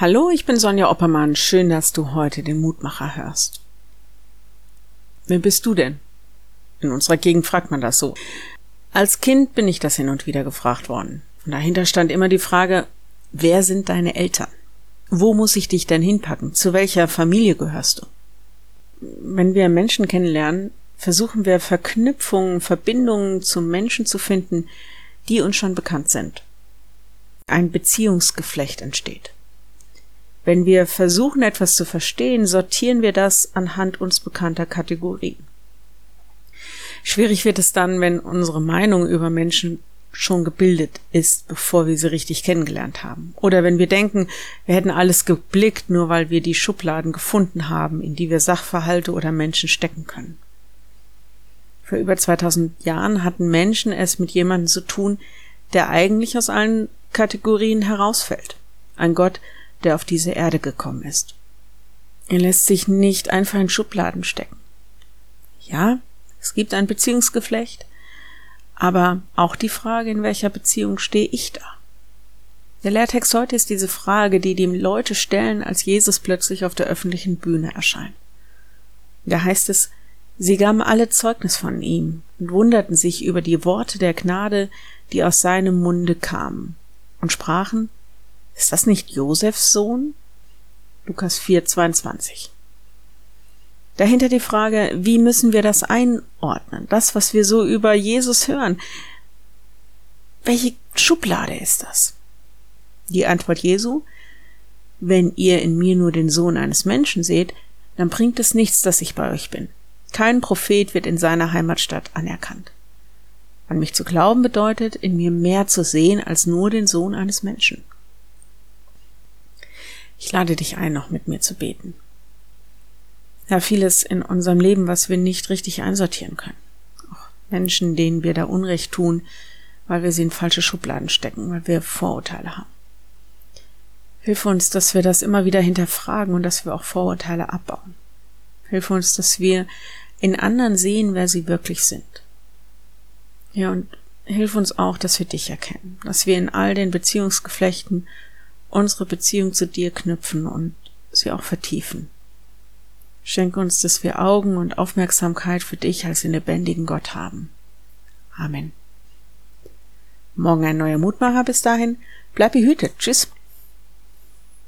Hallo, ich bin Sonja Oppermann. Schön, dass du heute den Mutmacher hörst. Wer bist du denn? In unserer Gegend fragt man das so. Als Kind bin ich das hin und wieder gefragt worden. Und dahinter stand immer die Frage, wer sind deine Eltern? Wo muss ich dich denn hinpacken? Zu welcher Familie gehörst du? Wenn wir Menschen kennenlernen, versuchen wir Verknüpfungen, Verbindungen zu Menschen zu finden, die uns schon bekannt sind. Ein Beziehungsgeflecht entsteht. Wenn wir versuchen, etwas zu verstehen, sortieren wir das anhand uns bekannter Kategorien. Schwierig wird es dann, wenn unsere Meinung über Menschen schon gebildet ist, bevor wir sie richtig kennengelernt haben. Oder wenn wir denken, wir hätten alles geblickt, nur weil wir die Schubladen gefunden haben, in die wir Sachverhalte oder Menschen stecken können. Vor über 2000 Jahren hatten Menschen es mit jemandem zu tun, der eigentlich aus allen Kategorien herausfällt. Ein Gott, der auf diese Erde gekommen ist. Er lässt sich nicht einfach in Schubladen stecken. Ja, es gibt ein Beziehungsgeflecht, aber auch die Frage, in welcher Beziehung stehe ich da? Der Lehrtext heute ist diese Frage, die die Leute stellen, als Jesus plötzlich auf der öffentlichen Bühne erscheint. Da heißt es, sie gaben alle Zeugnis von ihm und wunderten sich über die Worte der Gnade, die aus seinem Munde kamen, und sprachen, ist das nicht Josefs Sohn? Lukas 4, 22. Dahinter die Frage, wie müssen wir das einordnen? Das, was wir so über Jesus hören. Welche Schublade ist das? Die Antwort Jesu, wenn ihr in mir nur den Sohn eines Menschen seht, dann bringt es nichts, dass ich bei euch bin. Kein Prophet wird in seiner Heimatstadt anerkannt. An mich zu glauben bedeutet, in mir mehr zu sehen als nur den Sohn eines Menschen. Ich lade dich ein, noch mit mir zu beten. Ja, vieles in unserem Leben, was wir nicht richtig einsortieren können. Auch Menschen, denen wir da Unrecht tun, weil wir sie in falsche Schubladen stecken, weil wir Vorurteile haben. Hilf uns, dass wir das immer wieder hinterfragen und dass wir auch Vorurteile abbauen. Hilf uns, dass wir in anderen sehen, wer sie wirklich sind. Ja, und hilf uns auch, dass wir dich erkennen, dass wir in all den Beziehungsgeflechten unsere Beziehung zu dir knüpfen und sie auch vertiefen. Schenke uns, dass wir Augen und Aufmerksamkeit für dich als den lebendigen Gott haben. Amen. Morgen ein neuer Mutmacher. Bis dahin, bleib behütet. Tschüss.